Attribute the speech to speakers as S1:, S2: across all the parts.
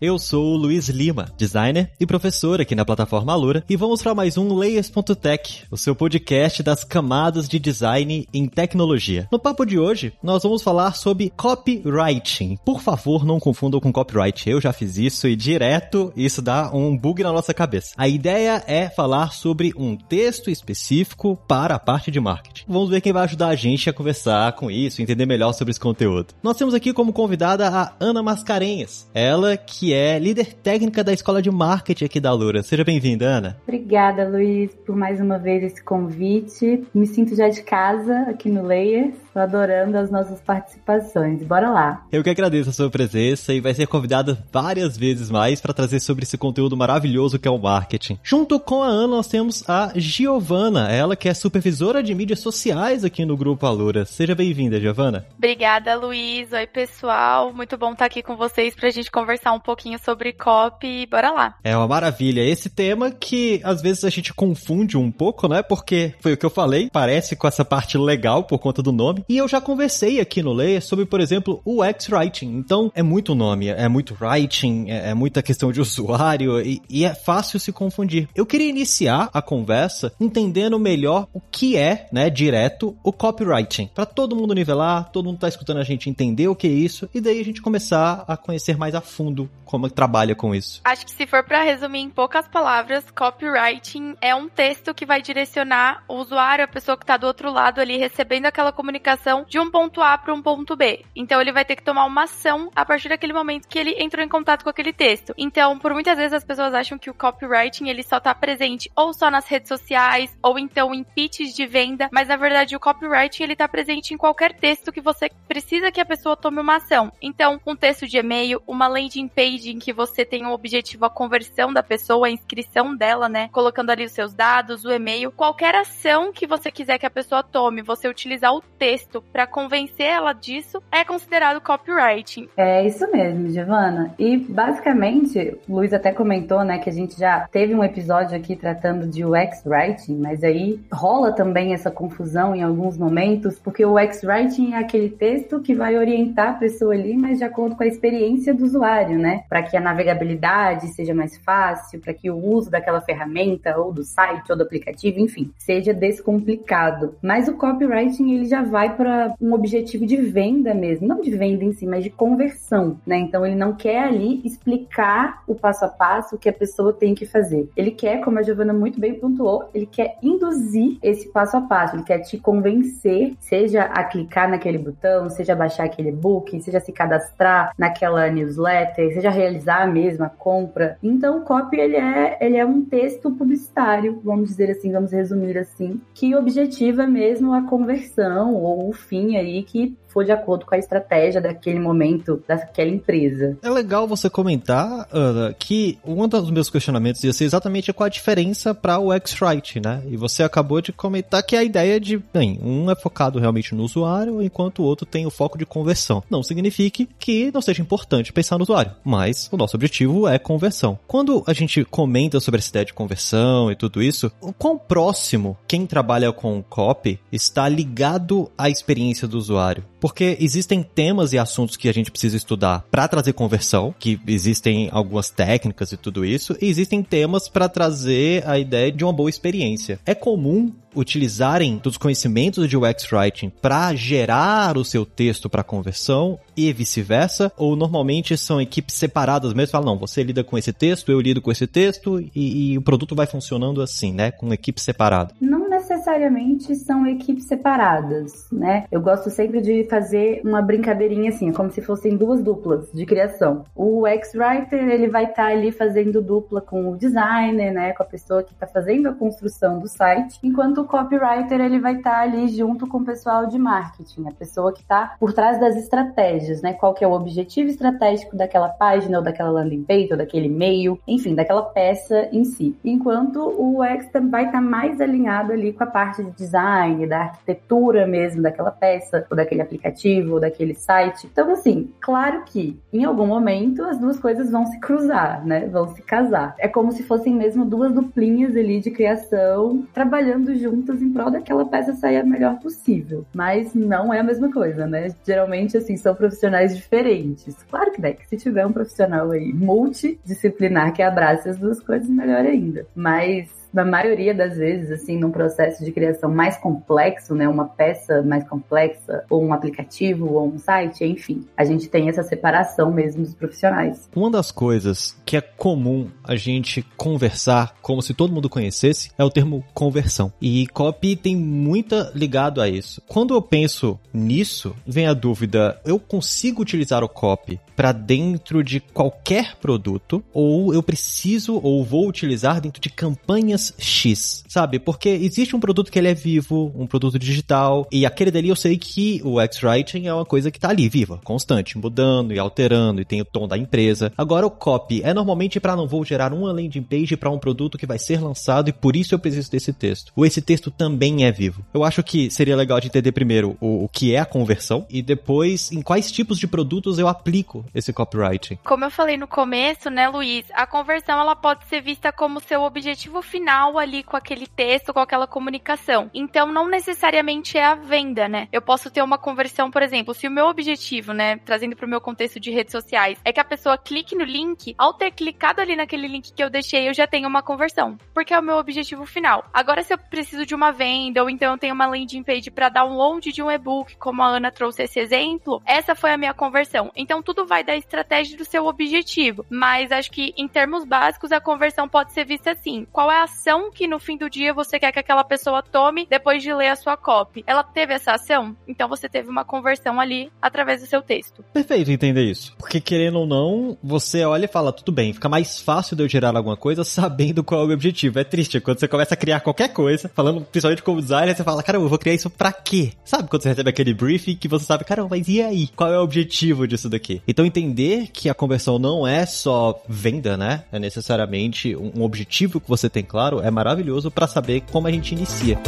S1: Eu sou o Luiz Lima, designer e professor aqui na plataforma Alura, e vamos para mais um Layers.tech, o seu podcast das camadas de design em tecnologia. No papo de hoje, nós vamos falar sobre copywriting. Por favor, não confundam com copyright. Eu já fiz isso e direto isso dá um bug na nossa cabeça. A ideia é falar sobre um texto específico para a parte de marketing. Vamos ver quem vai ajudar a gente a conversar com isso, entender melhor sobre esse conteúdo. Nós temos aqui como convidada a Ana Mascarenhas, ela que é líder técnica da Escola de Marketing aqui da Lura. Seja bem-vinda, Ana.
S2: Obrigada, Luiz, por mais uma vez esse convite. Me sinto já de casa aqui no Layers. Tô adorando as nossas participações. Bora lá.
S1: Eu que agradeço a sua presença e vai ser convidada várias vezes mais para trazer sobre esse conteúdo maravilhoso que é o marketing. Junto com a Ana, nós temos a Giovana, ela que é supervisora de mídias sociais aqui no Grupo Alura. Seja bem-vinda, Giovana.
S3: Obrigada, Luiz. Oi, pessoal. Muito bom estar aqui com vocês pra gente conversar um pouquinho sobre copy. Bora lá.
S1: É uma maravilha. Esse tema que às vezes a gente confunde um pouco, né? Porque foi o que eu falei, parece com essa parte legal por conta do nome, e eu já conversei aqui no Layer sobre, por exemplo, o X-Writing. Então, é muito nome, é muito writing, é, é muita questão de usuário e, e, é fácil se confundir. Eu queria iniciar a conversa entendendo melhor o que é, né, direto, o copywriting. Para todo mundo nivelar, todo mundo tá escutando a gente entender o que é isso e daí a gente começar a conhecer mais a fundo como trabalha com isso.
S3: Acho que se for para resumir em poucas palavras, copywriting é um texto que vai direcionar o usuário, a pessoa que tá do outro lado ali recebendo aquela comunicação de um ponto A para um ponto B. Então ele vai ter que tomar uma ação a partir daquele momento que ele entrou em contato com aquele texto. Então, por muitas vezes as pessoas acham que o copywriting ele só tá presente ou só nas redes sociais ou então em pitches de venda, mas na verdade o copywriting ele tá presente em qualquer texto que você precisa que a pessoa tome uma ação. Então, um texto de e-mail, uma landing page em que você tem o objetivo a conversão da pessoa, a inscrição dela, né, colocando ali os seus dados, o e-mail, qualquer ação que você quiser que a pessoa tome, você utilizar o texto texto para convencer ela disso é considerado copywriting.
S2: É isso mesmo, Giovana. E basicamente, o Luiz até comentou, né, que a gente já teve um episódio aqui tratando de UX writing, mas aí rola também essa confusão em alguns momentos, porque o UX writing é aquele texto que vai orientar a pessoa ali, mas de acordo com a experiência do usuário, né? Para que a navegabilidade seja mais fácil, para que o uso daquela ferramenta ou do site ou do aplicativo, enfim, seja descomplicado. Mas o copywriting ele já vai para um objetivo de venda mesmo, não de venda em si, mas de conversão, né? Então ele não quer ali explicar o passo a passo que a pessoa tem que fazer. Ele quer, como a Giovana muito bem pontuou, ele quer induzir esse passo a passo, ele quer te convencer, seja a clicar naquele botão, seja a baixar aquele book, seja se cadastrar naquela newsletter, seja realizar a mesma compra. Então o copy ele é, ele é um texto publicitário, vamos dizer assim, vamos resumir assim, que objetiva mesmo a conversão ou o fim aí que for de acordo com a estratégia daquele momento, daquela empresa.
S1: É legal você comentar, Ana, que um dos meus questionamentos ia ser exatamente qual a diferença para o X-Write, né? E você acabou de comentar que a ideia de, bem, um é focado realmente no usuário, enquanto o outro tem o foco de conversão. Não significa que não seja importante pensar no usuário, mas o nosso objetivo é conversão. Quando a gente comenta sobre essa ideia de conversão e tudo isso, o quão próximo quem trabalha com copy está ligado à experiência do usuário? Porque existem temas e assuntos que a gente precisa estudar para trazer conversão, que existem algumas técnicas e tudo isso, e existem temas para trazer a ideia de uma boa experiência. É comum utilizarem dos conhecimentos de UX Writing para gerar o seu texto para conversão e vice-versa? Ou normalmente são equipes separadas mesmo? Falam, não, você lida com esse texto, eu lido com esse texto e, e o produto vai funcionando assim, né? Com equipe separada.
S2: Não necessariamente são equipes separadas, né? Eu gosto sempre de fazer uma brincadeirinha assim, como se fossem duas duplas de criação. O X-Writer, ele vai estar tá ali fazendo dupla com o designer, né? Com a pessoa que está fazendo a construção do site, enquanto o copywriter, ele vai estar tá ali junto com o pessoal de marketing, a pessoa que está por trás das estratégias, né? Qual que é o objetivo estratégico daquela página, ou daquela landing page, ou daquele e-mail, enfim, daquela peça em si. Enquanto o X vai estar tá mais alinhado ali com a parte de design, da arquitetura mesmo daquela peça, ou daquele aplicativo, ou daquele site. Então, assim, claro que em algum momento as duas coisas vão se cruzar, né? Vão se casar. É como se fossem mesmo duas duplinhas ali de criação trabalhando juntas em prol daquela peça sair a melhor possível. Mas não é a mesma coisa, né? Geralmente, assim, são profissionais diferentes. Claro que, né, que se tiver um profissional aí multidisciplinar que abrace as duas coisas, melhor ainda. Mas na maioria das vezes, assim, num processo de criação mais complexo, né, uma peça mais complexa, ou um aplicativo, ou um site, enfim, a gente tem essa separação mesmo dos profissionais.
S1: Uma das coisas que é comum a gente conversar como se todo mundo conhecesse é o termo conversão. E copy tem muita ligado a isso. Quando eu penso nisso, vem a dúvida: eu consigo utilizar o copy para dentro de qualquer produto ou eu preciso ou vou utilizar dentro de campanhas X, sabe? Porque existe um produto que ele é vivo, um produto digital, e aquele dali eu sei que o X-Writing é uma coisa que tá ali, viva, constante, mudando e alterando, e tem o tom da empresa. Agora o copy é normalmente para não vou gerar uma landing page para um produto que vai ser lançado e por isso eu preciso desse texto. Ou esse texto também é vivo. Eu acho que seria legal de entender primeiro o, o que é a conversão e depois em quais tipos de produtos eu aplico esse copywriting.
S3: Como eu falei no começo, né, Luiz, a conversão ela pode ser vista como seu objetivo final final ali com aquele texto, com aquela comunicação. Então, não necessariamente é a venda, né? Eu posso ter uma conversão, por exemplo, se o meu objetivo, né, trazendo para o meu contexto de redes sociais, é que a pessoa clique no link, ao ter clicado ali naquele link que eu deixei, eu já tenho uma conversão, porque é o meu objetivo final. Agora, se eu preciso de uma venda, ou então eu tenho uma landing page para download de um e-book, como a Ana trouxe esse exemplo, essa foi a minha conversão. Então, tudo vai da estratégia do seu objetivo. Mas acho que, em termos básicos, a conversão pode ser vista assim: qual é a ação que no fim do dia você quer que aquela pessoa tome depois de ler a sua copy. Ela teve essa ação, então você teve uma conversão ali através do seu texto.
S1: Perfeito entender isso. Porque querendo ou não, você olha e fala, tudo bem, fica mais fácil de eu gerar alguma coisa sabendo qual é o meu objetivo. É triste quando você começa a criar qualquer coisa, falando principalmente como designer, você fala, cara, eu vou criar isso pra quê? Sabe quando você recebe aquele briefing que você sabe, cara, mas e aí? Qual é o objetivo disso daqui? Então entender que a conversão não é só venda, né? É necessariamente um objetivo que você tem claro, é maravilhoso para saber como a gente inicia.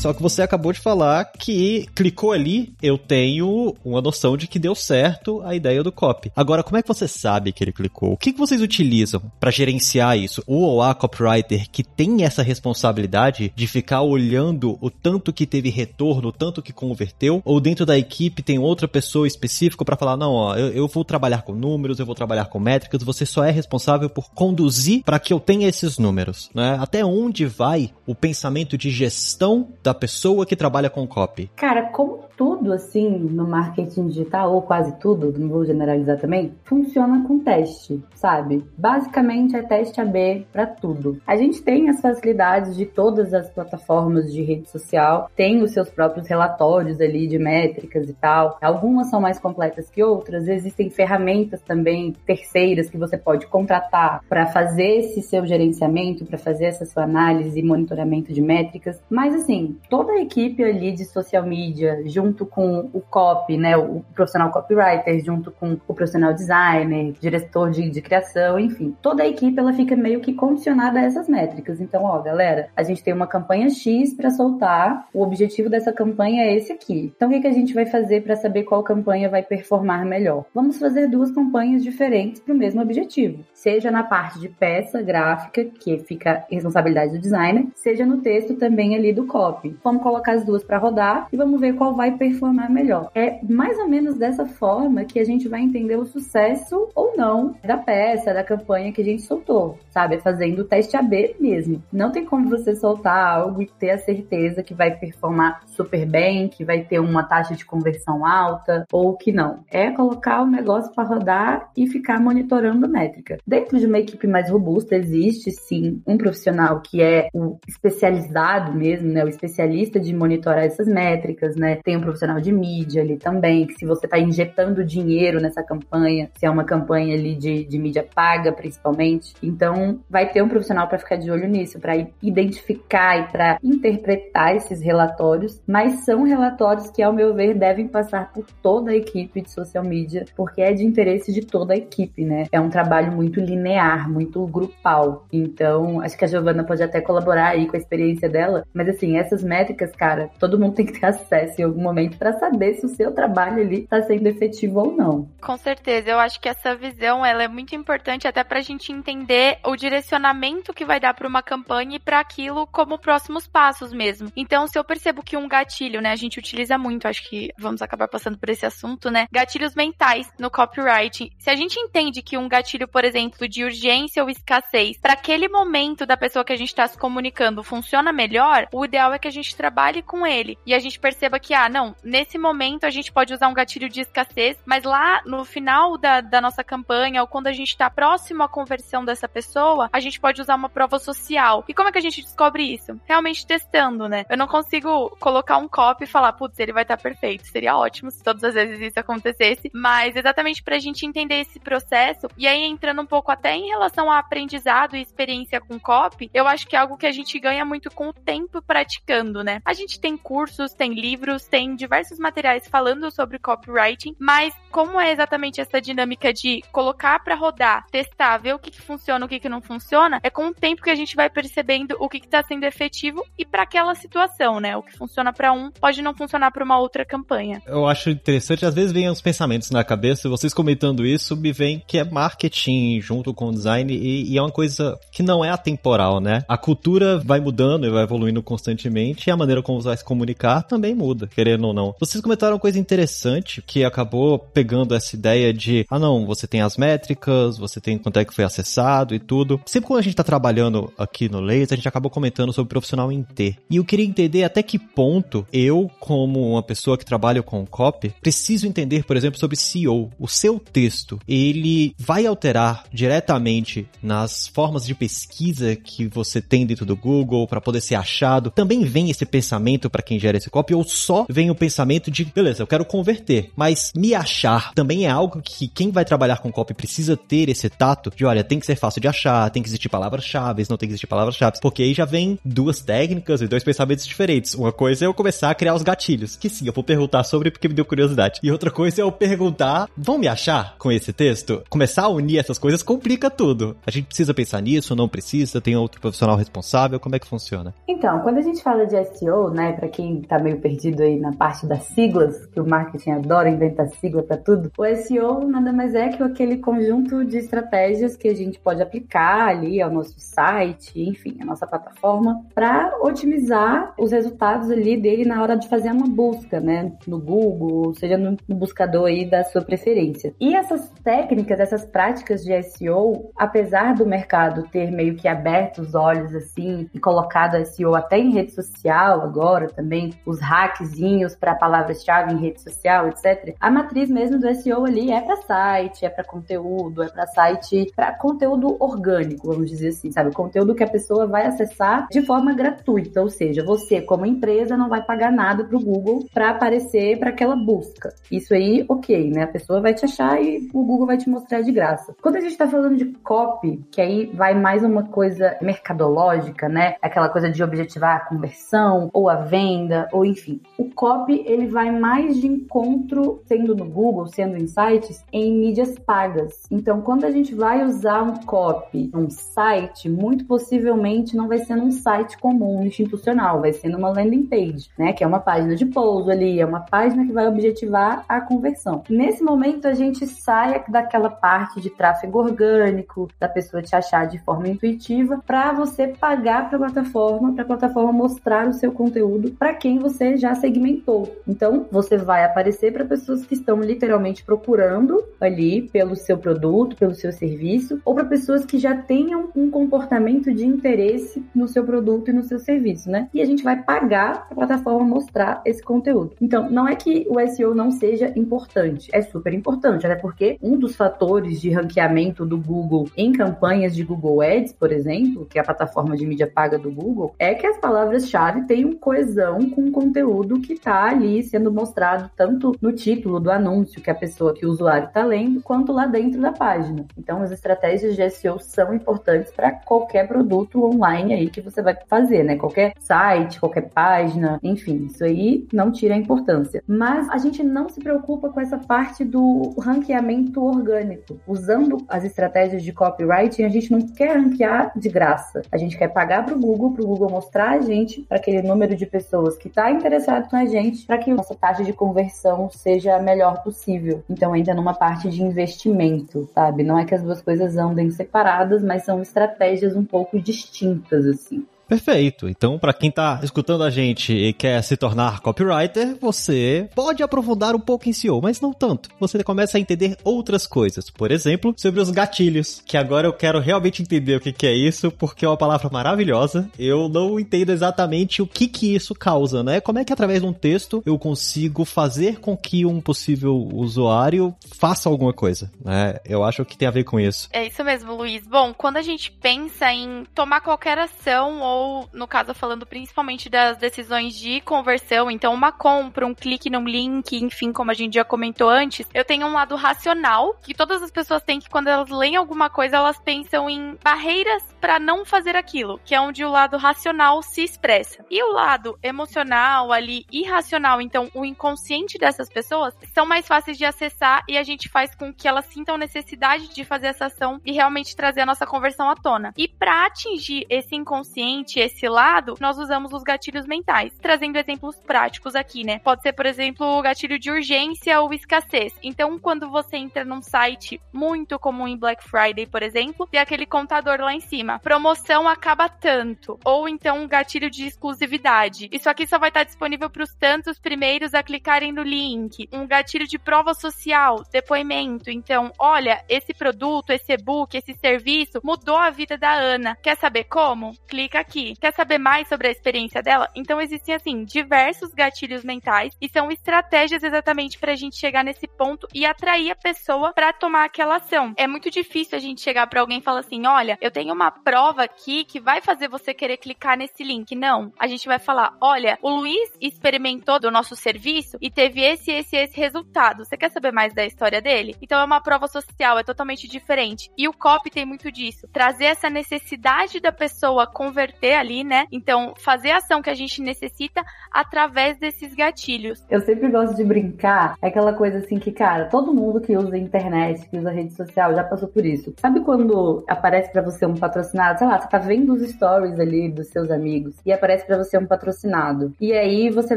S1: Só que você acabou de falar que clicou ali, eu tenho uma noção de que deu certo a ideia do copy. Agora, como é que você sabe que ele clicou? O que, que vocês utilizam para gerenciar isso? O ou a copywriter que tem essa responsabilidade de ficar olhando o tanto que teve retorno, o tanto que converteu? Ou dentro da equipe tem outra pessoa específica para falar, não, ó, eu, eu vou trabalhar com números, eu vou trabalhar com métricas, você só é responsável por conduzir para que eu tenha esses números, né? Até onde vai o pensamento de gestão da da pessoa que trabalha com copy?
S2: Cara, como tudo assim no marketing digital, ou quase tudo, não vou generalizar também, funciona com teste, sabe? Basicamente é teste AB para tudo. A gente tem as facilidades de todas as plataformas de rede social, tem os seus próprios relatórios ali de métricas e tal. Algumas são mais completas que outras, existem ferramentas também terceiras que você pode contratar para fazer esse seu gerenciamento, para fazer essa sua análise e monitoramento de métricas. Mas assim, toda a equipe ali de social media, junto com o copy, né, o profissional copywriter, junto com o profissional designer, diretor de, de criação, enfim, toda a equipe ela fica meio que condicionada a essas métricas. Então, ó, galera, a gente tem uma campanha X para soltar, o objetivo dessa campanha é esse aqui. Então, o que, que a gente vai fazer para saber qual campanha vai performar melhor? Vamos fazer duas campanhas diferentes para o mesmo objetivo, seja na parte de peça gráfica, que fica responsabilidade do designer, seja no texto também ali do copy. Vamos colocar as duas para rodar e vamos ver qual vai performar melhor. É mais ou menos dessa forma que a gente vai entender o sucesso ou não da peça, da campanha que a gente soltou, sabe? Fazendo o teste AB mesmo. Não tem como você soltar algo e ter a certeza que vai performar super bem, que vai ter uma taxa de conversão alta ou que não. É colocar o negócio para rodar e ficar monitorando métrica. Dentro de uma equipe mais robusta existe sim um profissional que é o especializado mesmo, né? O especialista de monitorar essas métricas, né? Tem um profissional de mídia ali também, que se você está injetando dinheiro nessa campanha, se é uma campanha ali de, de mídia paga, principalmente, então vai ter um profissional para ficar de olho nisso, para identificar e para interpretar esses relatórios, mas são relatórios que, ao meu ver, devem passar por toda a equipe de social media, porque é de interesse de toda a equipe, né? É um trabalho muito linear, muito grupal. Então, acho que a Giovana pode até colaborar aí com a experiência dela, mas assim, essas métricas, cara, todo mundo tem que ter acesso em algum momento para saber se o seu trabalho ali está sendo efetivo ou não.
S3: Com certeza, eu acho que essa visão ela é muito importante até para a gente entender o direcionamento que vai dar para uma campanha e para aquilo como próximos passos mesmo. Então, se eu percebo que um gatilho, né, a gente utiliza muito, acho que vamos acabar passando por esse assunto, né, gatilhos mentais no copywriting. Se a gente entende que um gatilho, por exemplo, de urgência ou escassez, para aquele momento da pessoa que a gente está se comunicando funciona melhor, o ideal é que a gente trabalhe com ele e a gente perceba que, ah, não, nesse momento a gente pode usar um gatilho de escassez, mas lá no final da, da nossa campanha ou quando a gente está próximo à conversão dessa pessoa, a gente pode usar uma prova social. E como é que a gente descobre isso? Realmente testando, né? Eu não consigo colocar um copy e falar, putz, ele vai estar tá perfeito. Seria ótimo se todas as vezes isso acontecesse, mas exatamente pra gente entender esse processo, e aí entrando um pouco até em relação a aprendizado e experiência com copy, eu acho que é algo que a gente ganha muito com o tempo praticando, né? A gente tem cursos, tem livros, tem diversos materiais falando sobre copywriting, mas como é exatamente essa dinâmica de colocar para rodar, testar, ver o que, que funciona, o que, que não funciona, é com o tempo que a gente vai percebendo o que está sendo efetivo e para aquela situação, né? O que funciona para um pode não funcionar para uma outra campanha.
S1: Eu acho interessante, às vezes vem uns pensamentos na cabeça, vocês comentando isso, me vem que é marketing junto com design e, e é uma coisa que não é atemporal, né? A cultura vai mudando e vai evoluindo constantemente e a maneira como você vai se comunicar também muda, querendo ou não. Vocês comentaram uma coisa interessante que acabou pegando essa ideia de, ah não, você tem as métricas, você tem quanto é que foi acessado e tudo. Sempre quando a gente tá trabalhando aqui no Leis, a gente acabou comentando sobre profissional em T. E eu queria entender até que ponto eu, como uma pessoa que trabalha com copy, preciso entender, por exemplo, sobre SEO. O seu texto, ele vai alterar diretamente nas formas de pesquisa que você tem dentro do Google para poder ser achado. Também vem esse pensamento para quem gera esse copy ou só vem o pensamento de, beleza, eu quero converter, mas me achar também é algo que quem vai trabalhar com copy precisa ter esse tato de, olha, tem que ser fácil de achar, tem que existir palavras-chave, não tem que existir palavras-chave, porque aí já vem duas técnicas e dois pensamentos diferentes. Uma coisa é eu começar a criar os gatilhos, que sim, eu vou perguntar sobre porque me deu curiosidade. E outra coisa é eu perguntar, vão me achar com esse texto? Começar a unir essas coisas complica tudo. A gente precisa pensar nisso, não precisa, tem outro profissional responsável, como é que funciona?
S2: Então, quando a gente fala de SEO, né, para quem tá meio perdido aí na parte das siglas, que o marketing adora inventar sigla para tudo. O SEO nada mais é que aquele conjunto de estratégias que a gente pode aplicar ali ao nosso site, enfim, a nossa plataforma, para otimizar os resultados ali dele na hora de fazer uma busca, né? No Google, ou seja, no buscador aí da sua preferência. E essas técnicas, essas práticas de SEO, apesar do mercado ter meio que aberto os olhos assim e colocado SEO até em rede social agora também, os hackzinhos para palavras-chave em rede social, etc. A matriz mesmo do SEO ali é para site, é para conteúdo, é para site, para conteúdo orgânico, vamos dizer assim, sabe? Conteúdo que a pessoa vai acessar de forma gratuita, ou seja, você como empresa não vai pagar nada para o Google para aparecer para aquela busca. Isso aí, ok, né? A pessoa vai te achar e o Google vai te mostrar de graça. Quando a gente está falando de copy, que aí vai mais uma coisa mercadológica, né? Aquela coisa de objetivar a conversão ou a venda, ou enfim. O copy, ele vai mais de encontro, sendo no Google, sendo em sites, em mídias pagas. Então, quando a gente vai usar um copy num site, muito possivelmente não vai ser num site comum, institucional, vai ser numa landing page, né? Que é uma página de pouso ali, é uma página que vai objetivar a conversão. Nesse momento, a gente sai daquela parte de tráfego orgânico, da pessoa te achar de forma intuitiva, para você pagar para a plataforma, para a plataforma mostrar o seu conteúdo para quem você já segmentou. Então, você vai aparecer para pessoas que estão literalmente procurando ali pelo seu produto, pelo seu serviço, ou para pessoas que já tenham um comportamento de interesse no seu produto e no seu serviço, né? E a gente vai pagar a plataforma mostrar esse conteúdo. Então, não é que o SEO não seja importante, é super importante, até porque um dos fatores de ranqueamento do Google em campanhas de Google Ads, por exemplo, que é a plataforma de mídia paga do Google, é que as palavras-chave tenham coesão com o conteúdo que está ali sendo mostrado tanto no título do anúncio que a pessoa, que o usuário está lendo, quanto lá dentro da página. Então, as estratégias de SEO são importantes para qualquer produto online aí que você vai fazer, né? Qualquer site, qualquer página, enfim, isso aí não tira a importância. Mas a gente não se preocupa com essa parte do ranqueamento orgânico. Usando as estratégias de copywriting, a gente não quer ranquear de graça. A gente quer pagar para o Google, para o Google mostrar a gente, para aquele número de pessoas que está interessado na gente, para que nossa taxa de conversão seja a melhor possível. Então, ainda numa parte de investimento, sabe? Não é que as duas coisas andem separadas, mas são estratégias um pouco distintas, assim.
S1: Perfeito. Então, para quem tá escutando a gente e quer se tornar copywriter, você pode aprofundar um pouco em SEO, mas não tanto. Você começa a entender outras coisas. Por exemplo, sobre os gatilhos, que agora eu quero realmente entender o que, que é isso, porque é uma palavra maravilhosa. Eu não entendo exatamente o que que isso causa, né? Como é que através de um texto eu consigo fazer com que um possível usuário faça alguma coisa, né? Eu acho que tem a ver com isso.
S3: É isso mesmo, Luiz. Bom, quando a gente pensa em tomar qualquer ação ou ou no caso falando principalmente das decisões de conversão, então uma compra, um clique num link, enfim, como a gente já comentou antes, eu tenho um lado racional que todas as pessoas têm que quando elas leem alguma coisa, elas pensam em barreiras para não fazer aquilo, que é onde o lado racional se expressa. E o lado emocional ali, irracional, então o inconsciente dessas pessoas são mais fáceis de acessar e a gente faz com que elas sintam necessidade de fazer essa ação e realmente trazer a nossa conversão à tona. E para atingir esse inconsciente esse lado, nós usamos os gatilhos mentais. Trazendo exemplos práticos aqui, né? Pode ser, por exemplo, o gatilho de urgência ou escassez. Então, quando você entra num site muito comum em Black Friday, por exemplo, tem aquele contador lá em cima. Promoção acaba tanto. Ou então um gatilho de exclusividade. Isso aqui só vai estar disponível para os tantos primeiros a clicarem no link. Um gatilho de prova social, depoimento. Então, olha, esse produto, esse e-book, esse serviço mudou a vida da Ana. Quer saber como? Clica aqui. Quer saber mais sobre a experiência dela? Então existem, assim, diversos gatilhos mentais e são estratégias exatamente pra gente chegar nesse ponto e atrair a pessoa para tomar aquela ação. É muito difícil a gente chegar para alguém e falar assim: olha, eu tenho uma prova aqui que vai fazer você querer clicar nesse link. Não. A gente vai falar: olha, o Luiz experimentou do nosso serviço e teve esse, esse, esse resultado. Você quer saber mais da história dele? Então é uma prova social, é totalmente diferente. E o copy tem muito disso. Trazer essa necessidade da pessoa converter ali, né? Então, fazer a ação que a gente necessita através desses gatilhos.
S2: Eu sempre gosto de brincar, é aquela coisa assim que, cara, todo mundo que usa internet, que usa rede social, já passou por isso. Sabe quando aparece para você um patrocinado? Sei lá, você tá vendo os stories ali dos seus amigos e aparece para você um patrocinado. E aí você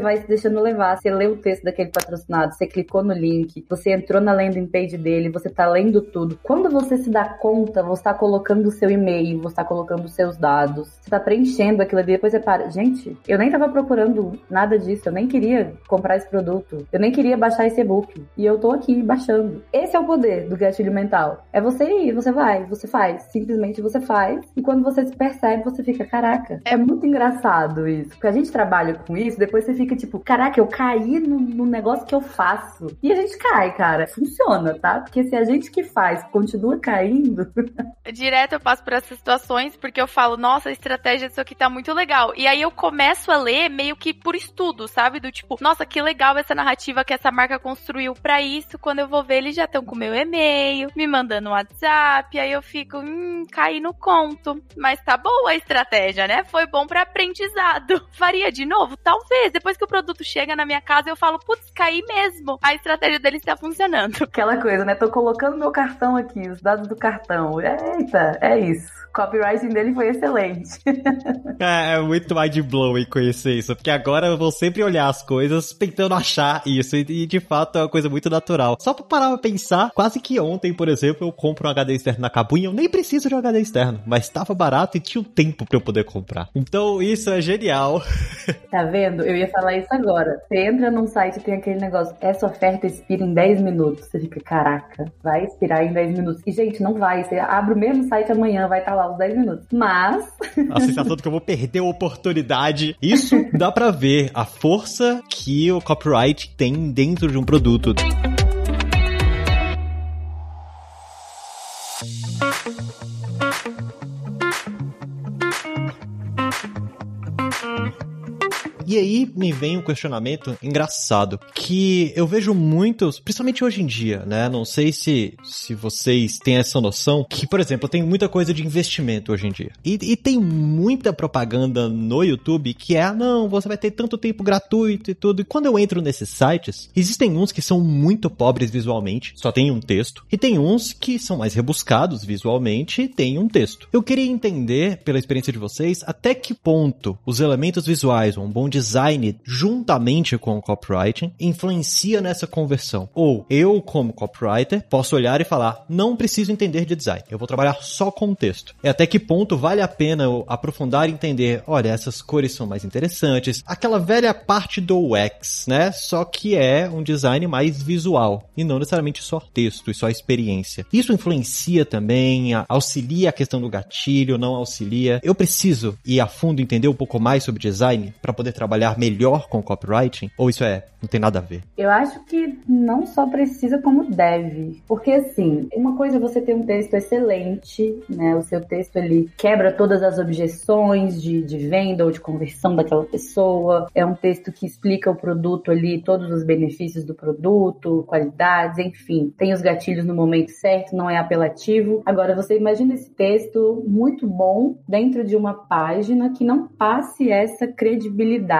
S2: vai se deixando levar, você lê o texto daquele patrocinado, você clicou no link, você entrou na landing page dele, você tá lendo tudo. Quando você se dá conta, você tá colocando o seu e-mail, você tá colocando os seus dados, você tá preenchendo aquilo ali, depois você para. Gente, eu nem tava procurando nada disso, eu nem queria comprar esse produto, eu nem queria baixar esse e-book. E eu tô aqui baixando. Esse é o poder do gatilho mental. É você ir, você vai, você faz. Simplesmente você faz. E quando você se percebe, você fica, caraca. É muito engraçado isso. Porque a gente trabalha com isso, depois você fica tipo, caraca, eu caí no, no negócio que eu faço. E a gente cai, cara. Funciona, tá? Porque se a gente que faz continua caindo.
S3: Direto eu passo por essas situações porque eu falo, nossa, a estratégia isso aqui tá muito legal. E aí eu começo a ler meio que por estudo, sabe? Do tipo, nossa, que legal essa narrativa que essa marca construiu para isso. Quando eu vou ver, eles já estão com meu e-mail, me mandando um WhatsApp. Aí eu fico, hum, caí no conto. Mas tá boa a estratégia, né? Foi bom para aprendizado. Faria de novo? Talvez. Depois que o produto chega na minha casa, eu falo, putz, caí mesmo. A estratégia deles tá funcionando.
S2: Aquela coisa, né? Tô colocando meu cartão aqui, os dados do cartão. Eita, é isso copywriting dele foi excelente.
S1: é, é muito mind-blowing conhecer isso, porque agora eu vou sempre olhar as coisas tentando achar isso, e de fato é uma coisa muito natural. Só pra parar pra pensar, quase que ontem, por exemplo, eu compro um HD externo na Cabunha, eu nem preciso de um HD externo, mas tava barato e tinha o um tempo pra eu poder comprar. Então isso é genial.
S2: tá vendo? Eu ia falar isso agora. Você entra num site e tem aquele negócio, essa oferta expira em 10 minutos. Você fica, caraca, vai expirar em 10 minutos. E gente, não vai. Você abre o mesmo site amanhã, vai estar tá lá os 10 minutos. Mas.
S1: A sensação de que eu vou perder a oportunidade. Isso dá para ver a força que o copyright tem dentro de um produto. E aí me vem um questionamento engraçado, que eu vejo muitos, principalmente hoje em dia, né? Não sei se, se vocês têm essa noção, que, por exemplo, tem muita coisa de investimento hoje em dia. E, e tem muita propaganda no YouTube que é, não, você vai ter tanto tempo gratuito e tudo. E quando eu entro nesses sites, existem uns que são muito pobres visualmente, só tem um texto, e tem uns que são mais rebuscados visualmente e tem um texto. Eu queria entender, pela experiência de vocês, até que ponto os elementos visuais, um bom design, juntamente com o copywriting, influencia nessa conversão. Ou eu, como copywriter, posso olhar e falar, não preciso entender de design, eu vou trabalhar só com texto. E até que ponto vale a pena eu aprofundar e entender, olha, essas cores são mais interessantes. Aquela velha parte do UX, né? Só que é um design mais visual e não necessariamente só texto e só experiência. Isso influencia também, auxilia a questão do gatilho, não auxilia. Eu preciso ir a fundo entender um pouco mais sobre design para poder trabalhar melhor com copywriting? Ou isso é, não tem nada a ver?
S2: Eu acho que não só precisa como deve. Porque assim, uma coisa é você ter um texto excelente, né? O seu texto ele quebra todas as objeções de, de venda ou de conversão daquela pessoa. É um texto que explica o produto ali, todos os benefícios do produto, qualidades, enfim. Tem os gatilhos no momento certo, não é apelativo. Agora, você imagina esse texto muito bom dentro de uma página que não passe essa credibilidade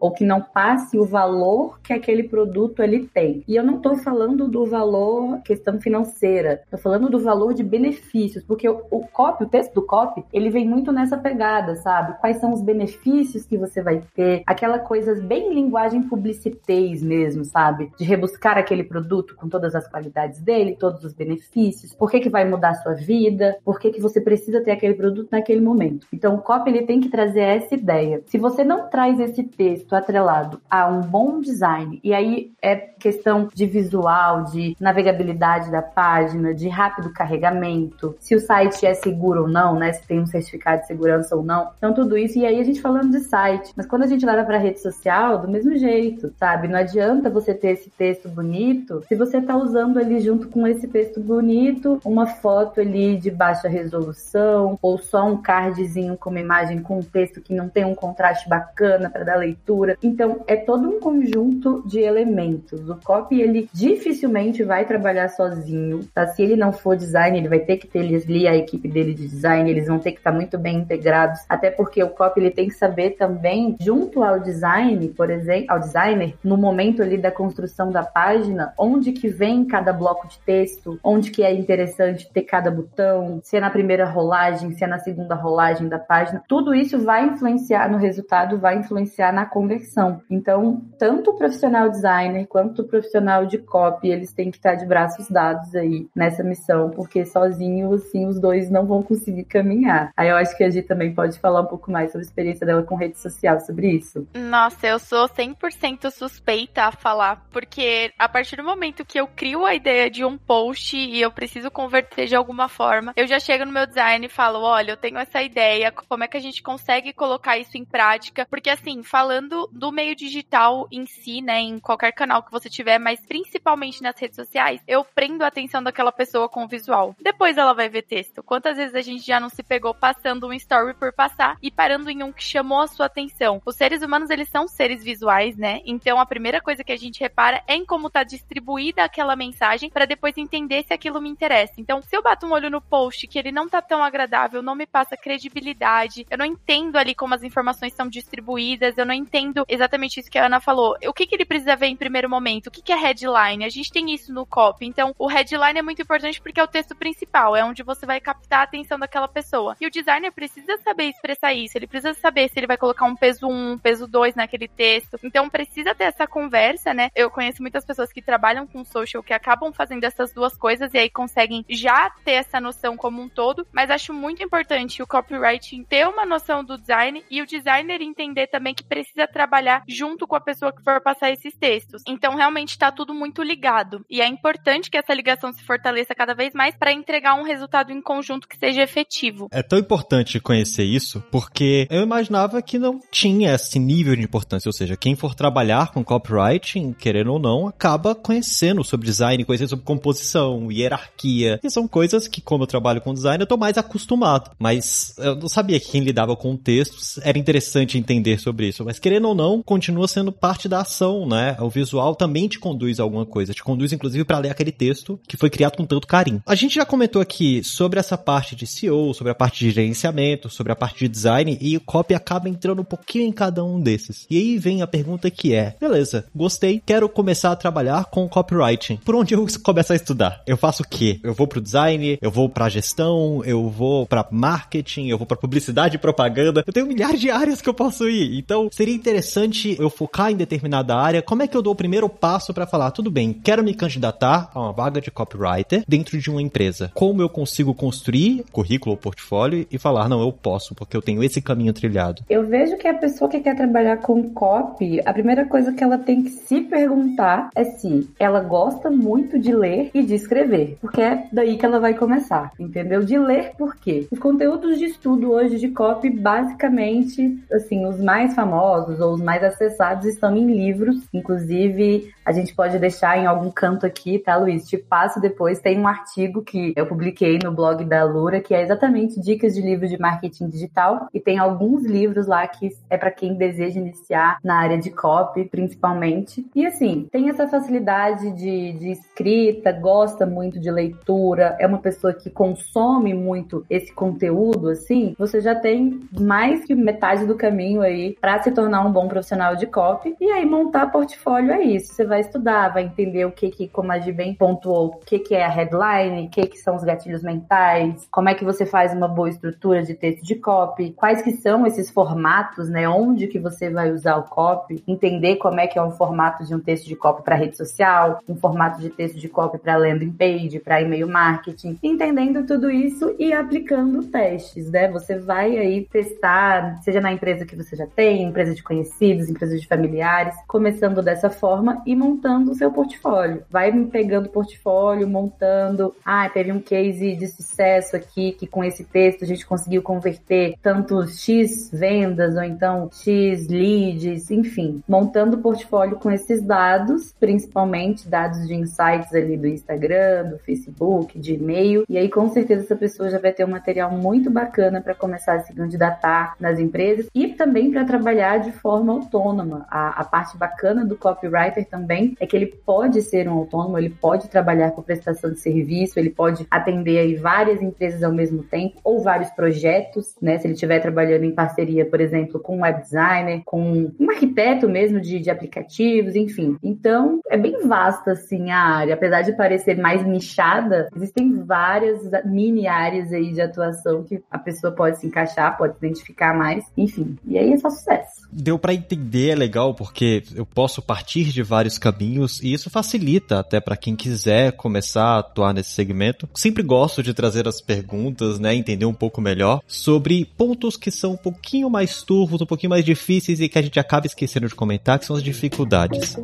S2: ou que não passe o valor que aquele produto ele tem. E eu não estou falando do valor questão financeira, estou falando do valor de benefícios, porque o, o copy, o texto do copy, ele vem muito nessa pegada, sabe? Quais são os benefícios que você vai ter, aquela coisa bem linguagem publicitez mesmo, sabe? De rebuscar aquele produto com todas as qualidades dele, todos os benefícios, por que que vai mudar a sua vida, por que que você precisa ter aquele produto naquele momento. Então, o copy ele tem que trazer essa ideia. Se você não traz esse texto atrelado a um bom design, e aí é questão de visual, de navegabilidade da página, de rápido carregamento, se o site é seguro ou não, né? Se tem um certificado de segurança ou não. Então, tudo isso. E aí a gente falando de site. Mas quando a gente leva para rede social, do mesmo jeito, sabe? Não adianta você ter esse texto bonito se você tá usando ali junto com esse texto bonito uma foto ali de baixa resolução ou só um cardzinho com uma imagem com um texto que não tem um contraste bacana para dar leitura. Então, é todo um conjunto de elementos. O copy, ele dificilmente vai trabalhar sozinho, tá? Se ele não for design, ele vai ter que ter ali a equipe dele de design, eles vão ter que estar muito bem integrados, até porque o copy, ele tem que saber também, junto ao design, por exemplo, ao designer, no momento ali da construção da página, onde que vem cada bloco de texto, onde que é interessante ter cada botão, se é na primeira rolagem, se é na segunda rolagem da página, tudo isso vai influenciar no resultado, vai influenciar na conversão. Então, tanto o profissional designer quanto o profissional de copy, eles têm que estar de braços dados aí nessa missão, porque sozinhos, assim, os dois não vão conseguir caminhar. Aí eu acho que a Gi também pode falar um pouco mais sobre a experiência dela com rede social, sobre isso.
S3: Nossa, eu sou 100% suspeita a falar, porque a partir do momento que eu crio a ideia de um post e eu preciso converter de alguma forma, eu já chego no meu design e falo, olha, eu tenho essa ideia, como é que a gente consegue colocar isso em prática? Porque assim, falando do meio digital em si, né, em qualquer canal que você tiver, mas principalmente nas redes sociais, eu prendo a atenção daquela pessoa com o visual. Depois ela vai ver texto. Quantas vezes a gente já não se pegou passando um story por passar e parando em um que chamou a sua atenção? Os seres humanos, eles são seres visuais, né? Então a primeira coisa que a gente repara é em como tá distribuída aquela mensagem para depois entender se aquilo me interessa. Então, se eu bato um olho no post que ele não tá tão agradável, não me passa credibilidade, eu não entendo ali como as informações são distribuídas, eu não entendo exatamente isso que a Ana falou. O que, que ele precisa ver em primeiro momento? O que, que é headline? A gente tem isso no copy. Então, o headline é muito importante porque é o texto principal, é onde você vai captar a atenção daquela pessoa. E o designer precisa saber expressar isso, ele precisa saber se ele vai colocar um peso 1, um peso 2 naquele texto. Então, precisa ter essa conversa, né? Eu conheço muitas pessoas que trabalham com social que acabam fazendo essas duas coisas e aí conseguem já ter essa noção como um todo, mas acho muito importante o copywriting ter uma noção do design e o designer entender também que precisa trabalhar junto com a pessoa que for passar esses textos. Então, realmente está tudo muito ligado e é importante que essa ligação se fortaleça cada vez mais para entregar um resultado em conjunto que seja efetivo.
S1: É tão importante conhecer isso porque eu imaginava que não tinha esse nível de importância, ou seja, quem for trabalhar com copywriting, querendo ou não, acaba conhecendo sobre design, conhecendo sobre composição, hierarquia, e são coisas que, como eu trabalho com design, eu tô mais acostumado. Mas eu não sabia que quem lidava com textos era interessante entender sobre sobre isso. Mas querendo ou não, continua sendo parte da ação, né? O visual também te conduz a alguma coisa. Te conduz, inclusive, para ler aquele texto que foi criado com tanto carinho. A gente já comentou aqui sobre essa parte de SEO, sobre a parte de gerenciamento, sobre a parte de design, e o copy acaba entrando um pouquinho em cada um desses. E aí vem a pergunta que é: beleza, gostei, quero começar a trabalhar com copywriting. Por onde eu começo a estudar? Eu faço o quê? Eu vou pro design, eu vou pra gestão, eu vou pra marketing, eu vou pra publicidade e propaganda. Eu tenho milhares de áreas que eu posso ir. Então, seria interessante eu focar em determinada área. Como é que eu dou o primeiro passo para falar, tudo bem, quero me candidatar a uma vaga de copywriter dentro de uma empresa? Como eu consigo construir currículo ou portfólio e falar, não, eu posso, porque eu tenho esse caminho trilhado?
S2: Eu vejo que a pessoa que quer trabalhar com copy, a primeira coisa que ela tem que se perguntar é se ela gosta muito de ler e de escrever, porque é daí que ela vai começar, entendeu? De ler por quê? Os conteúdos de estudo hoje de copy, basicamente, assim, os mais famosos ou os mais acessados estão em livros, inclusive a gente pode deixar em algum canto aqui, tá, Luiz? Te passo depois, tem um artigo que eu publiquei no blog da Lura, que é exatamente dicas de livros de marketing digital, e tem alguns livros lá que é para quem deseja iniciar na área de copy, principalmente. E assim, tem essa facilidade de, de escrita, gosta muito de leitura, é uma pessoa que consome muito esse conteúdo, assim, você já tem mais que metade do caminho aí para se tornar um bom profissional de copy. E aí montar portfólio é isso. Você vai estudar, vai entender o que que, como a Gi bem pontuou, o que que é a headline, o que que são os gatilhos mentais, como é que você faz uma boa estrutura de texto de copy, quais que são esses formatos, né? Onde que você vai usar o copy, entender como é que é um formato de um texto de copy para rede social, um formato de texto de copy para landing page, para e-mail marketing, entendendo tudo isso e aplicando testes, né? Você vai aí testar, seja na empresa que você já tem, empresa de conhecidos, empresa de familiares, começando dessa forma e montando o seu portfólio. Vai pegando o portfólio, montando, ah, teve um case de sucesso aqui que com esse texto a gente conseguiu converter tantos X vendas ou então X leads, enfim, montando o portfólio com esses dados, principalmente dados de insights ali do Instagram, do Facebook, de e-mail, e aí com certeza essa pessoa já vai ter um material muito bacana para começar a se candidatar nas empresas e também para trabalhar de forma autônoma. A, a parte bacana do copywriter também é que ele pode ser um autônomo, ele pode trabalhar com prestação de serviço, ele pode atender aí várias empresas ao mesmo tempo ou vários projetos, né? Se ele estiver trabalhando em parceria, por exemplo, com um web designer, com um arquiteto mesmo de, de aplicativos, enfim. Então, é bem vasta assim a área, apesar de parecer mais nichada, existem várias mini áreas aí de atuação que a pessoa pode se encaixar, pode se identificar mais, enfim. E aí é só sucesso.
S1: Deu para entender, é legal, porque eu posso partir de vários caminhos e isso facilita até para quem quiser começar a atuar nesse segmento. Sempre gosto de trazer as perguntas, né, entender um pouco melhor sobre pontos que são um pouquinho mais turvos, um pouquinho mais difíceis e que a gente acaba esquecendo de comentar, que são as dificuldades.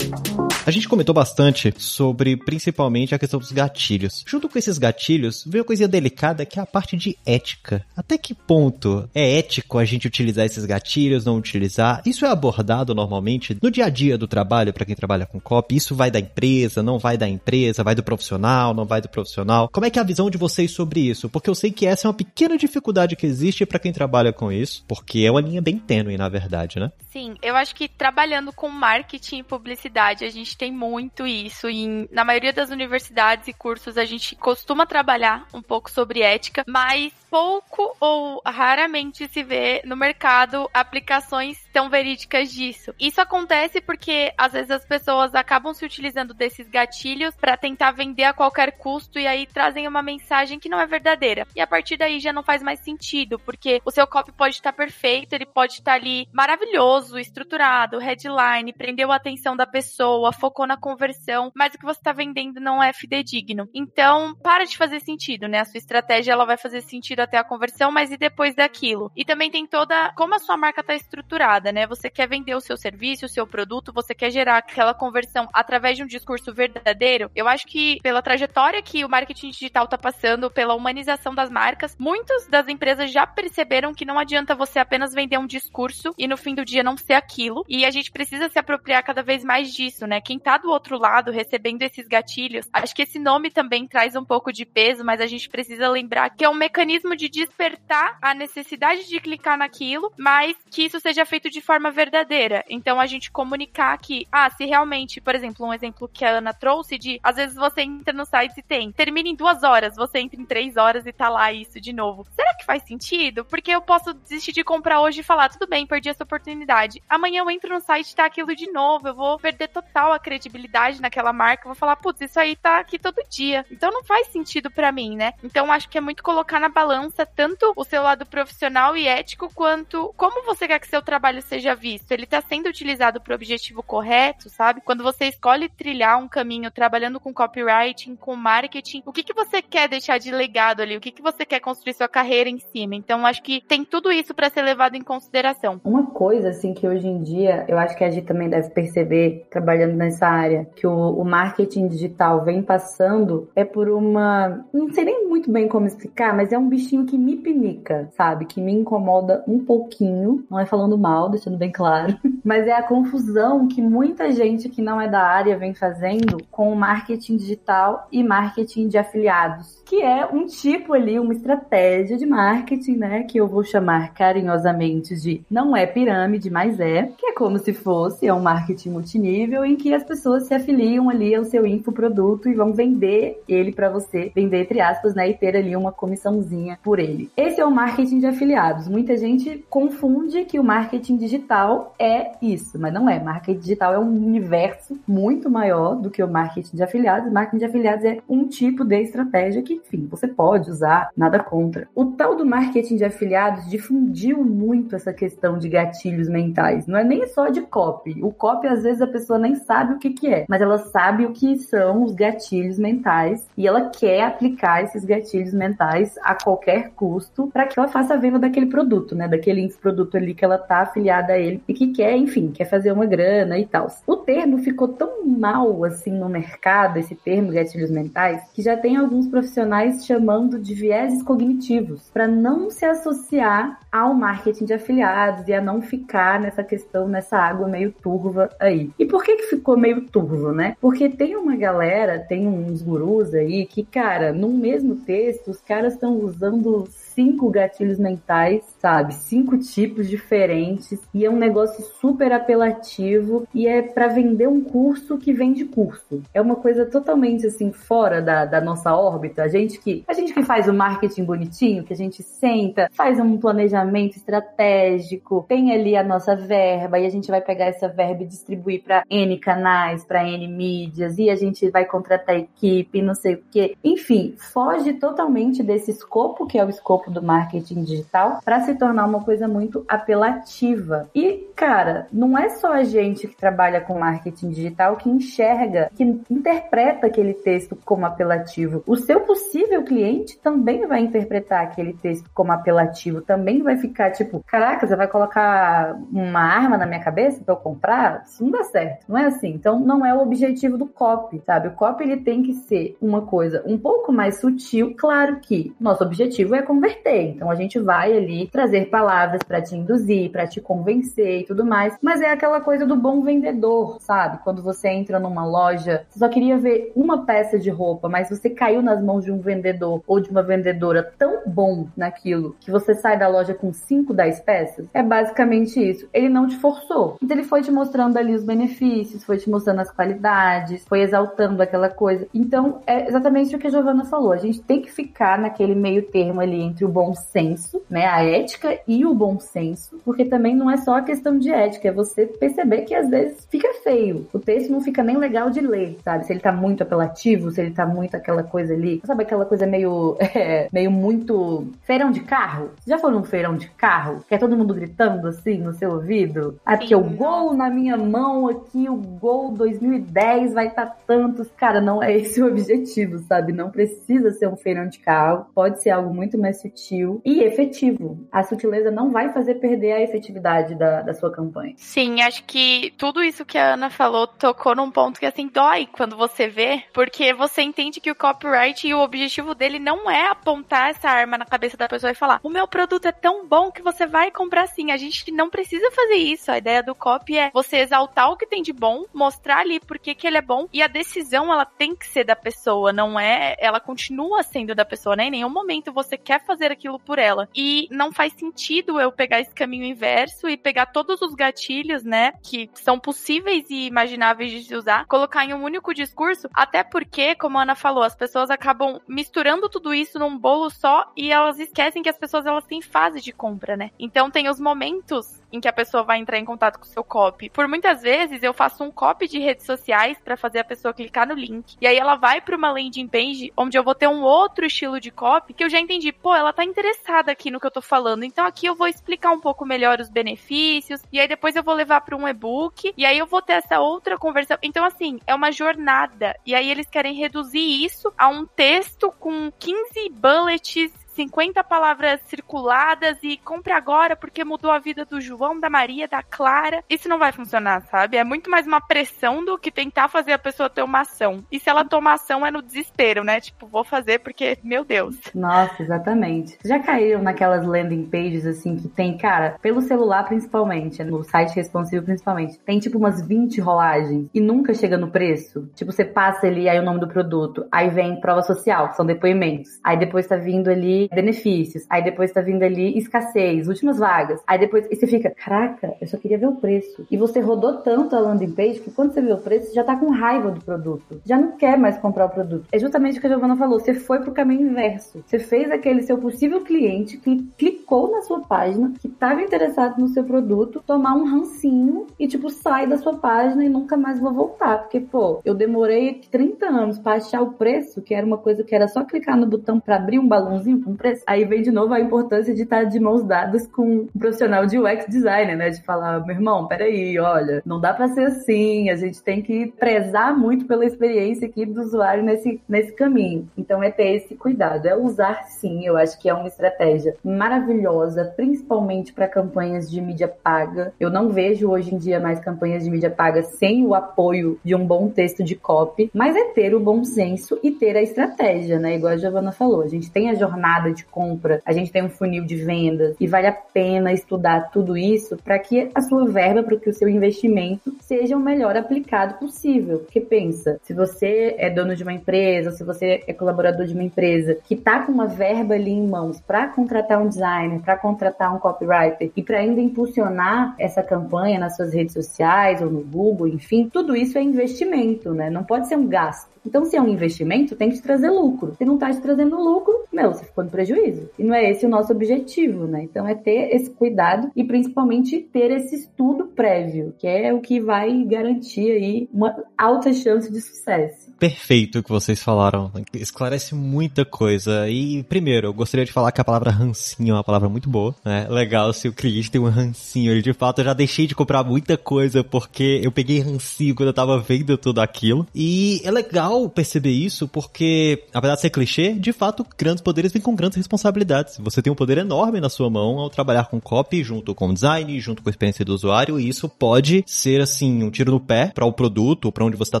S1: A gente comentou bastante sobre principalmente a questão dos gatilhos. Junto com esses gatilhos, veio uma coisa delicada que é a parte de ética. Até que ponto é ético a gente utilizar esses gatilhos, não utilizar? Isso é abordado normalmente no dia a dia do trabalho para quem trabalha com copy? Isso vai da empresa, não vai da empresa, vai do profissional, não vai do profissional? Como é que é a visão de vocês sobre isso? Porque eu sei que essa é uma pequena dificuldade que existe para quem trabalha com isso, porque é uma linha bem tênue, na verdade, né?
S3: Sim, eu acho que trabalhando com marketing e publicidade, a gente gente tem muito isso. E na maioria das universidades e cursos a gente costuma trabalhar um pouco sobre ética, mas pouco ou raramente se vê no mercado aplicações tão verídicas disso. Isso acontece porque às vezes as pessoas acabam se utilizando desses gatilhos para tentar vender a qualquer custo e aí trazem uma mensagem que não é verdadeira. E a partir daí já não faz mais sentido, porque o seu copy pode estar perfeito, ele pode estar ali maravilhoso, estruturado, headline, prendeu a atenção da pessoa, focou na conversão, mas o que você está vendendo não é fidedigno. Então, para de fazer sentido, né? A sua estratégia ela vai fazer sentido até a conversão, mas e depois daquilo? E também tem toda como a sua marca está estruturada, né? Você quer vender o seu serviço, o seu produto, você quer gerar aquela conversão através de um discurso verdadeiro. Eu acho que pela trajetória que o marketing digital está passando, pela humanização das marcas, muitas das empresas já perceberam que não adianta você apenas vender um discurso e no fim do dia não ser aquilo. E a gente precisa se apropriar cada vez mais disso, né? Quem quem tá do outro lado recebendo esses gatilhos, acho que esse nome também traz um pouco de peso, mas a gente precisa lembrar que é um mecanismo de despertar a necessidade de clicar naquilo, mas que isso seja feito de forma verdadeira. Então a gente comunicar que, ah, se realmente, por exemplo, um exemplo que a Ana trouxe de, às vezes você entra no site e tem, termina em duas horas, você entra em três horas e tá lá isso de novo. Será que faz sentido? Porque eu posso desistir de comprar hoje e falar, tudo bem, perdi essa oportunidade. Amanhã eu entro no site e tá aquilo de novo, eu vou perder total credibilidade naquela marca, vou falar, putz, isso aí tá aqui todo dia. Então não faz sentido para mim, né? Então acho que é muito colocar na balança tanto o seu lado profissional e ético quanto como você quer que seu trabalho seja visto. Ele tá sendo utilizado pro objetivo correto, sabe? Quando você escolhe trilhar um caminho trabalhando com copywriting, com marketing, o que que você quer deixar de legado ali? O que que você quer construir sua carreira em cima? Então acho que tem tudo isso para ser levado em consideração.
S2: Uma coisa assim que hoje em dia eu acho que a gente também deve perceber trabalhando nessa área que o, o marketing digital vem passando é por uma não sei nem muito bem como explicar, mas é um bichinho que me pinica, sabe? Que me incomoda um pouquinho, não é falando mal, deixando bem claro, mas é a confusão que muita gente que não é da área vem fazendo com o marketing digital e marketing de afiliados que é um tipo ali, uma estratégia de marketing, né? Que eu vou chamar carinhosamente de não é pirâmide, mas é, que é como se fosse é um marketing multinível em que as pessoas se afiliam ali ao seu infoproduto e vão vender ele para você, vender entre aspas, né? E ter ali uma comissãozinha por ele. Esse é o marketing de afiliados. Muita gente confunde que o marketing digital é isso, mas não é. Marketing digital é um universo muito maior do que o marketing de afiliados. Marketing de afiliados é um tipo de estratégia que enfim, você pode usar, nada contra. O tal do marketing de afiliados difundiu muito essa questão de gatilhos mentais. Não é nem só de copy. O copy, às vezes, a pessoa nem sabe o que, que é, mas ela sabe o que são os gatilhos mentais e ela quer aplicar esses gatilhos mentais a qualquer custo para que ela faça a venda daquele produto, né? Daquele produto ali que ela tá afiliada a ele e que quer, enfim, quer fazer uma grana e tal. O termo ficou tão mal assim no mercado, esse termo gatilhos mentais, que já tem alguns profissionais profissionais chamando de vieses cognitivos, para não se associar ao marketing de afiliados e a não ficar nessa questão, nessa água meio turva aí. E por que que ficou meio turvo, né? Porque tem uma galera, tem uns gurus aí que, cara, no mesmo texto, os caras estão usando cinco gatilhos mentais, sabe? Cinco tipos diferentes e é um negócio super apelativo e é para vender um curso que vende curso. É uma coisa totalmente assim fora da, da nossa órbita. A gente que a gente que faz o marketing bonitinho, que a gente senta, faz um planejamento estratégico, tem ali a nossa verba e a gente vai pegar essa verba e distribuir para N canais, para N mídias e a gente vai contratar equipe, não sei o que. Enfim, foge totalmente desse escopo que é o escopo do marketing digital para se tornar uma coisa muito apelativa. E, cara, não é só a gente que trabalha com marketing digital que enxerga, que interpreta aquele texto como apelativo. O seu possível cliente também vai interpretar aquele texto como apelativo, também vai ficar tipo, caraca, você vai colocar uma arma na minha cabeça para eu comprar? Isso não dá certo. Não é assim. Então, não é o objetivo do copy, sabe? O copy ele tem que ser uma coisa um pouco mais sutil. Claro que nosso objetivo é conversar converter. Então a gente vai ali trazer palavras para te induzir, para te convencer e tudo mais. Mas é aquela coisa do bom vendedor, sabe? Quando você entra numa loja, você só queria ver uma peça de roupa, mas você caiu nas mãos de um vendedor ou de uma vendedora tão bom naquilo que você sai da loja com 5, 10 peças. É basicamente isso. Ele não te forçou. Então ele foi te mostrando ali os benefícios, foi te mostrando as qualidades, foi exaltando aquela coisa. Então é exatamente o que a Giovana falou. A gente tem que ficar naquele meio termo ali entre entre o bom senso, né, a ética e o bom senso, porque também não é só a questão de ética, é você perceber que às vezes fica feio. O texto não fica nem legal de ler, sabe? Se ele tá muito apelativo, se ele tá muito aquela coisa ali, sabe aquela coisa meio, é, meio muito feirão de carro? Já foi num feirão de carro? Que é todo mundo gritando assim no seu ouvido? Ah, porque o gol na minha mão aqui, o gol 2010 vai estar tá tantos. Cara, não é esse o objetivo, sabe? Não precisa ser um feirão de carro, pode ser algo muito mais sutil e efetivo. A sutileza não vai fazer perder a efetividade da, da sua campanha.
S3: Sim, acho que tudo isso que a Ana falou tocou num ponto que assim dói quando você vê, porque você entende que o copyright e o objetivo dele não é apontar essa arma na cabeça da pessoa e falar: o meu produto é tão bom que você vai comprar sim. A gente não precisa fazer isso. A ideia do copy é você exaltar o que tem de bom, mostrar ali por que ele é bom e a decisão ela tem que ser da pessoa, não é, ela continua sendo da pessoa, né? Em nenhum momento você quer fazer aquilo por ela. E não faz sentido eu pegar esse caminho inverso e pegar todos os gatilhos, né, que são possíveis e imagináveis de se usar, colocar em um único discurso, até porque, como a Ana falou, as pessoas acabam misturando tudo isso num bolo só e elas esquecem que as pessoas elas têm fase de compra, né? Então tem os momentos em que a pessoa vai entrar em contato com o seu copy. Por muitas vezes eu faço um copy de redes sociais para fazer a pessoa clicar no link. E aí ela vai para uma landing page onde eu vou ter um outro estilo de copy que eu já entendi, pô, ela tá interessada aqui no que eu tô falando. Então aqui eu vou explicar um pouco melhor os benefícios e aí depois eu vou levar para um e-book e aí eu vou ter essa outra conversão. Então assim, é uma jornada. E aí eles querem reduzir isso a um texto com 15 bullets 50 palavras circuladas e compre agora porque mudou a vida do João, da Maria, da Clara. Isso não vai funcionar, sabe? É muito mais uma pressão do que tentar fazer a pessoa ter uma ação. E se ela tomar ação é no desespero, né? Tipo, vou fazer porque, meu Deus.
S2: Nossa, exatamente. Já caíram naquelas landing pages assim que tem, cara, pelo celular principalmente, no site responsivo principalmente, tem tipo umas 20 rolagens e nunca chega no preço. Tipo, você passa ali aí o nome do produto, aí vem prova social, que são depoimentos. Aí depois tá vindo ali benefícios. Aí depois tá vindo ali escassez, últimas vagas. Aí depois e você fica, caraca, eu só queria ver o preço. E você rodou tanto a landing page que quando você vê o preço, você já tá com raiva do produto. Já não quer mais comprar o produto. É justamente o que a Giovana falou. Você foi pro caminho inverso. Você fez aquele seu possível cliente que clicou na sua página, que tava interessado no seu produto, tomar um rancinho e, tipo, sai da sua página e nunca mais vou voltar. Porque, pô, eu demorei 30 anos para achar o preço, que era uma coisa que era só clicar no botão para abrir um balãozinho. Aí vem de novo a importância de estar de mãos dadas com um profissional de UX designer, né? De falar, meu irmão, peraí, olha, não dá para ser assim, a gente tem que prezar muito pela experiência aqui do usuário nesse, nesse caminho. Então é ter esse cuidado, é usar sim, eu acho que é uma estratégia maravilhosa, principalmente para campanhas de mídia paga. Eu não vejo hoje em dia mais campanhas de mídia paga sem o apoio de um bom texto de copy, mas é ter o bom senso e ter a estratégia, né? Igual a Giovana falou, a gente tem a jornada jornada de compra, a gente tem um funil de vendas e vale a pena estudar tudo isso para que a sua verba, para que o seu investimento seja o melhor aplicado possível. Porque pensa, se você é dono de uma empresa, se você é colaborador de uma empresa que está com uma verba ali em mãos para contratar um designer, para contratar um copywriter e para ainda impulsionar essa campanha nas suas redes sociais ou no Google, enfim, tudo isso é investimento, né? Não pode ser um gasto. Então, se é um investimento, tem que te trazer lucro. Se não está te trazendo lucro, meu, você ficou no prejuízo. E não é esse o nosso objetivo, né? Então, é ter esse cuidado e principalmente ter esse estudo prévio, que é o que vai garantir aí uma alta chance de sucesso
S1: perfeito o que vocês falaram. Esclarece muita coisa. E, primeiro, eu gostaria de falar que a palavra rancinho é uma palavra muito boa. Né? Legal se o cliente tem um rancinho. De fato, eu já deixei de comprar muita coisa porque eu peguei rancinho quando eu tava vendo tudo aquilo. E é legal perceber isso porque, apesar de ser clichê, de fato, grandes poderes vêm com grandes responsabilidades. Você tem um poder enorme na sua mão ao trabalhar com copy, junto com design, junto com a experiência do usuário. E isso pode ser, assim, um tiro no pé para o produto, para onde você está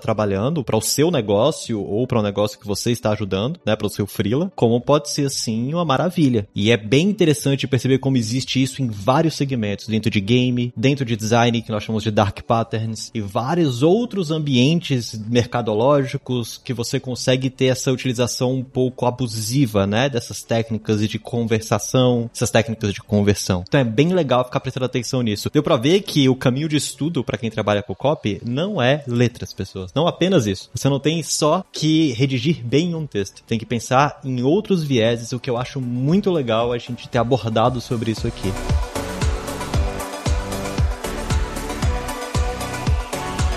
S1: trabalhando, para o seu negócio ou para um negócio que você está ajudando, né, para o seu freela, como pode ser assim uma maravilha. E é bem interessante perceber como existe isso em vários segmentos, dentro de game, dentro de design, que nós chamamos de dark patterns, e vários outros ambientes mercadológicos que você consegue ter essa utilização um pouco abusiva, né, dessas técnicas de conversação, essas técnicas de conversão. Então é bem legal ficar prestando atenção nisso. Deu para ver que o caminho de estudo para quem trabalha com copy não é letras, pessoas. Não apenas isso. Você não tem só que redigir bem um texto. Tem que pensar em outros vieses, o que eu acho muito legal a gente ter abordado sobre isso aqui.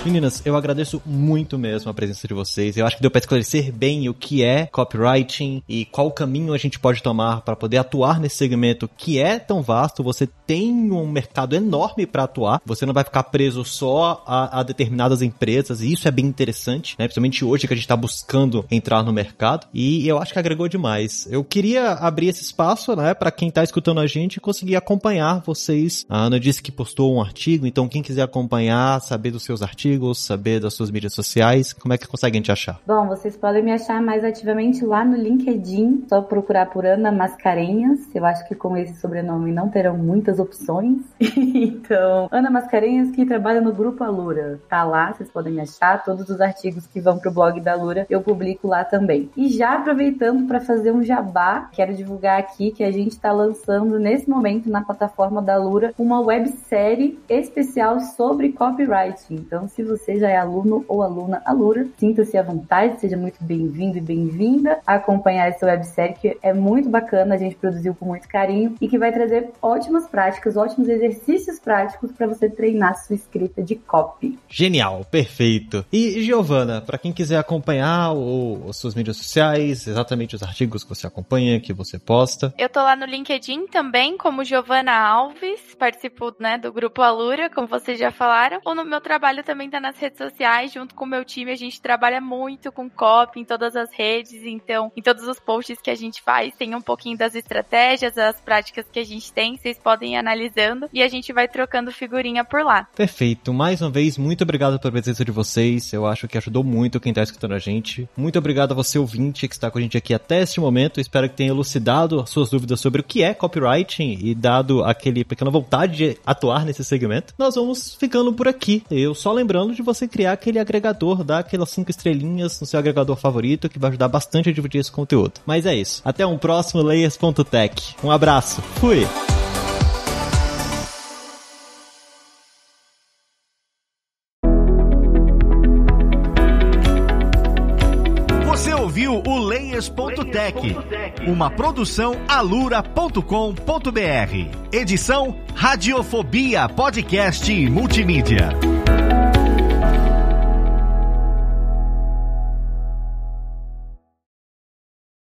S1: Meninas, eu agradeço muito mesmo a presença de vocês. Eu acho que deu para esclarecer bem o que é copywriting e qual caminho a gente pode tomar para poder atuar nesse segmento que é tão vasto. Você tem um mercado enorme para atuar. Você não vai ficar preso só a, a, determinadas empresas e isso é bem interessante, né? Principalmente hoje que a gente está buscando entrar no mercado e eu acho que agregou demais. Eu queria abrir esse espaço, né, para quem está escutando a gente conseguir acompanhar vocês. A Ana disse que postou um artigo, então quem quiser acompanhar, saber dos seus artigos artigos, saber das suas mídias sociais, como é que conseguem te achar?
S2: Bom, vocês podem me achar mais ativamente lá no LinkedIn, só procurar por Ana Mascarenhas. Eu acho que com esse sobrenome não terão muitas opções. então, Ana Mascarenhas que trabalha no grupo Alura. Tá lá, vocês podem me achar. Todos os artigos que vão pro blog da Alura eu publico lá também. E já aproveitando para fazer um jabá, quero divulgar aqui que a gente está lançando nesse momento na plataforma da Alura uma websérie especial sobre copywriting. Então, se você já é aluno ou aluna Alura, sinta-se à vontade, seja muito bem-vindo e bem-vinda a acompanhar essa websérie que é muito bacana, a gente produziu com muito carinho e que vai trazer ótimas práticas, ótimos exercícios práticos para você treinar sua escrita de copy.
S1: Genial, perfeito. E Giovana, para quem quiser acompanhar o, as suas mídias sociais, exatamente os artigos que você acompanha, que você posta.
S3: Eu tô lá no LinkedIn também, como Giovana Alves, participo né, do grupo Alura, como vocês já falaram. Ou no meu trabalho também tá nas redes sociais, junto com o meu time, a gente trabalha muito com copy em todas as redes, então em todos os posts que a gente faz, tem um pouquinho das estratégias, as práticas que a gente tem, vocês podem ir analisando e a gente vai trocando figurinha por lá.
S1: Perfeito. Mais uma vez, muito obrigado pela presença de vocês. Eu acho que ajudou muito quem tá escutando a gente. Muito obrigado a você, ouvinte, que está com a gente aqui até este momento. Espero que tenha elucidado as suas dúvidas sobre o que é copywriting e dado aquele pequena vontade de atuar nesse segmento. Nós vamos ficando por aqui. Eu só lembrando de você criar aquele agregador, dar aquelas cinco estrelinhas no seu agregador favorito, que vai ajudar bastante a dividir esse conteúdo. Mas é isso. Até um próximo Layers.tech. Um abraço. Fui!
S4: Você ouviu o Layers.tech, uma produção alura.com.br. Edição Radiofobia Podcast e Multimídia.